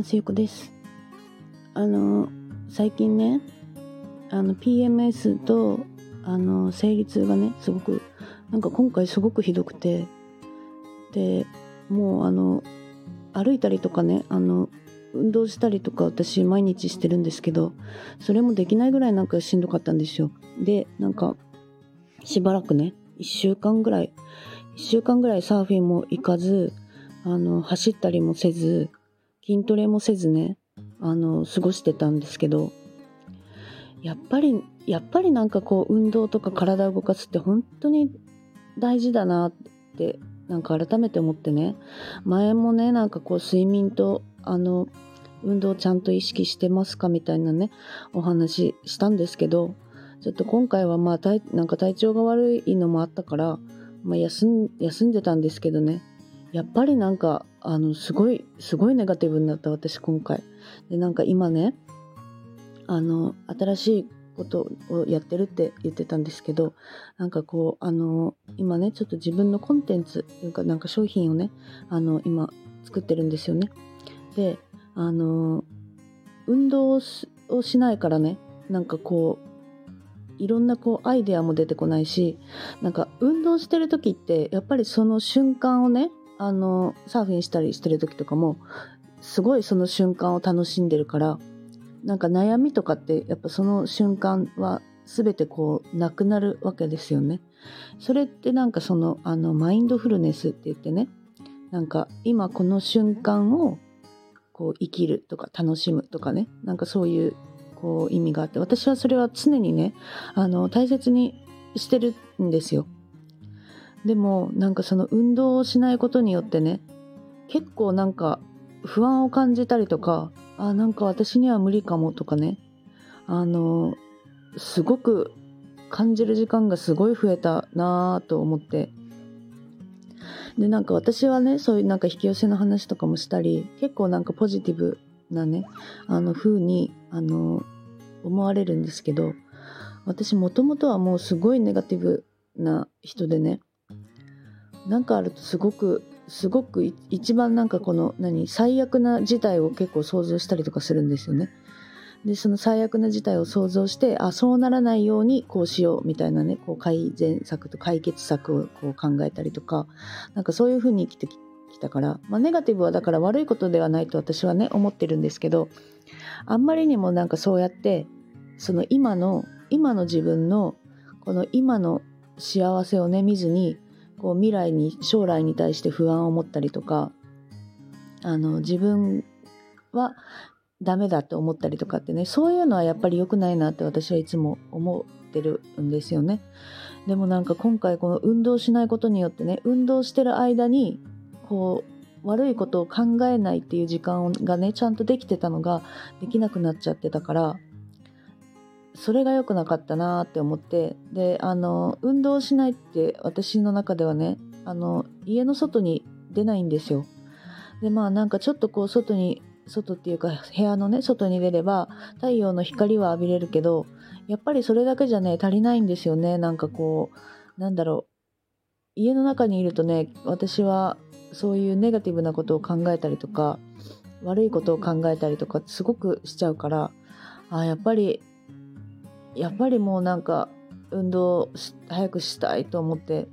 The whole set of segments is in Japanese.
ンスゆこです。あの最近ねあの PMS とあの生理痛がねすごくなんか今回すごくひどくてでもうあの歩いたりとかねあの運動したりとか私毎日してるんですけどそれもできないぐらいなんかしんどかったんですよ。でなんかしばらくね1週間ぐらい1週間ぐらいサーフィンも行かずあの走ったりもせず筋トレもせずねあの過ごしてたんですけどやっぱりやっぱりなんかこう運動とか体を動かすって本当に大事だなってなんか改めて思ってね前もねなんかこう睡眠とあの運動ちゃんと意識してますかみたいなねお話したんですけどちょっと今回はまあ体なんか体調が悪いのもあったから、まあ、休ん休んでたんですけどねやっぱりなんかあのすごいすごいネガティブになった私今回。でなんか今ねあの新しいことをやってるって言ってたんですけどなんかこうあの今ねちょっと自分のコンテンツというかなんか商品をねあの今作ってるんですよね。であの運動をしないからねなんかこういろんなこうアイデアも出てこないしなんか運動してる時ってやっぱりその瞬間をねあのサーフィンしたりしてる時とかもすごいその瞬間を楽しんでるからなんか悩みとかってやっぱその瞬間は全てこうなくなるわけですよね。それってなんかそのあのマインドフルネスって言ってねなんか今この瞬間をこう生きるとか楽しむとかねなんかそういうこう意味があって私はそれは常にねあの大切にしてるんですよ。でもなんかその運動をしないことによってね結構なんか不安を感じたりとかあなんか私には無理かもとかねあのすごく感じる時間がすごい増えたなぁと思って。でなんか私はねそういうなんか引き寄せの話とかもしたり結構なんかポジティブなねあの風にあの思われるんですけど私もともとはもうすごいネガティブな人でねなんかあるとすごくすごく一番なんかこの何最悪な事態を結構想像したりとかするんですよね。でその最悪な事態を想像してあそうならないようにこうしようみたいなねこう改善策と解決策をこう考えたりとかなんかそういうふうに生きてきたから、まあ、ネガティブはだから悪いことではないと私はね思ってるんですけどあんまりにもなんかそうやってその今の今の自分のこの今の幸せをね見ずにこう未来に将来に対して不安を持ったりとかあの自分はダメだと思ったりとかってねそういうのはやっぱり良くないなって私はいつも思ってるんですよね。でもなんか今回この運動しないことによってね運動してる間にこう悪いことを考えないっていう時間がねちゃんとできてたのができなくなっちゃってたからそれが良くなかったなって思ってであの運動しないって私の中ではねあの家の外に出ないんですよ。でまあなんかちょっとこう外に外っていうか部屋のね外に出れば太陽の光は浴びれるけどやっぱりそれだけじゃね足りないんですよねなんかこうなんだろう家の中にいるとね私はそういうネガティブなことを考えたりとか悪いことを考えたりとかすごくしちゃうからあやっぱりやっぱりもうなんか運動早くしたいと思って。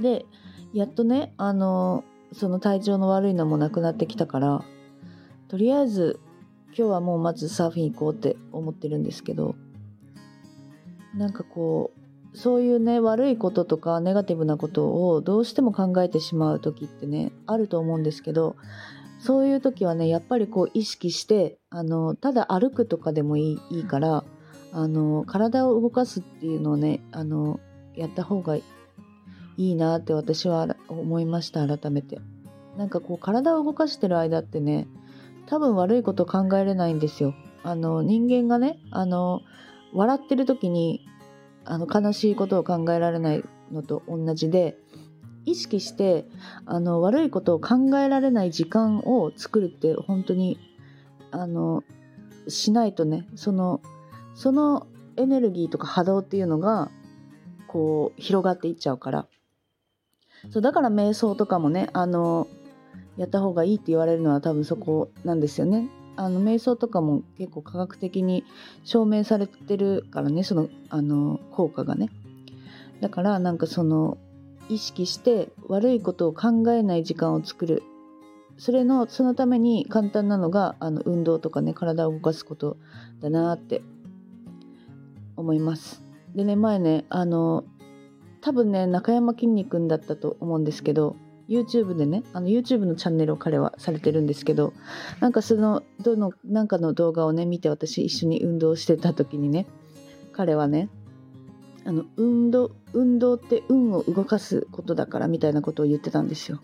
でやっとねあのその体調の悪いのもなくなってきたからとりあえず今日はもうまずサーフィン行こうって思ってるんですけどなんかこうそういうね悪いこととかネガティブなことをどうしても考えてしまう時ってねあると思うんですけどそういう時はねやっぱりこう意識してあのただ歩くとかでもいいいいからあの体を動かすっていうのをねあのやった方がいいなって私は思いました改めて。なんかこう体を動かしてる間ってね多分悪いこと考えれないんですよ。あの人間がねあの笑ってる時にあの悲しいことを考えられないのと同じで意識してあの悪いことを考えられない時間を作るって本当にあのしないとねそのそのエネルギーとか波動っていうのがこう広がっていっちゃうからそうだから瞑想とかもねあのやった方がいいって言われるのは多分そこなんですよね。あの瞑想とかも結構科学的に証明されてるからねそのあの効果がね。だからなんかその意識して悪いことを考えない時間を作るそれのそのために簡単なのがあの運動とかね体を動かすことだなって思います。でね前ねあの多分ね中山きんに君だったと思うんですけど YouTube でねあの YouTube のチャンネルを彼はされてるんですけどなんかそのどのなんかの動画をね見て私一緒に運動してた時にね彼はねあの運動運動って運を動かすことだからみたいなことを言ってたんですよ。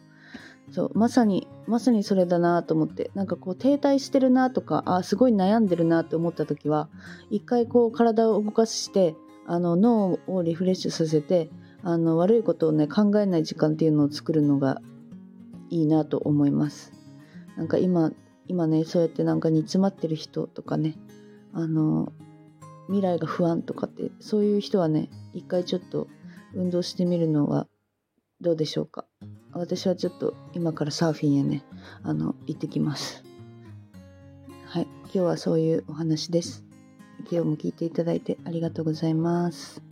そうまさにまさにそれだなと思ってなんかこう停滞してるなとかあすごい悩んでるなって思った時は一回こう体を動かしてあの脳をリフレッシュさせてあの悪いことをね考えない時間っていうのを作るのがいいなと思います。なんか今今ねそうやってなんか煮詰まってる人とかねあの未来が不安とかってそういう人はね一回ちょっと運動してみるのはどうでしょうか？私はちょっと今からサーフィンへねあの行ってきますはい今日はそういうお話です今日も聞いていただいてありがとうございます。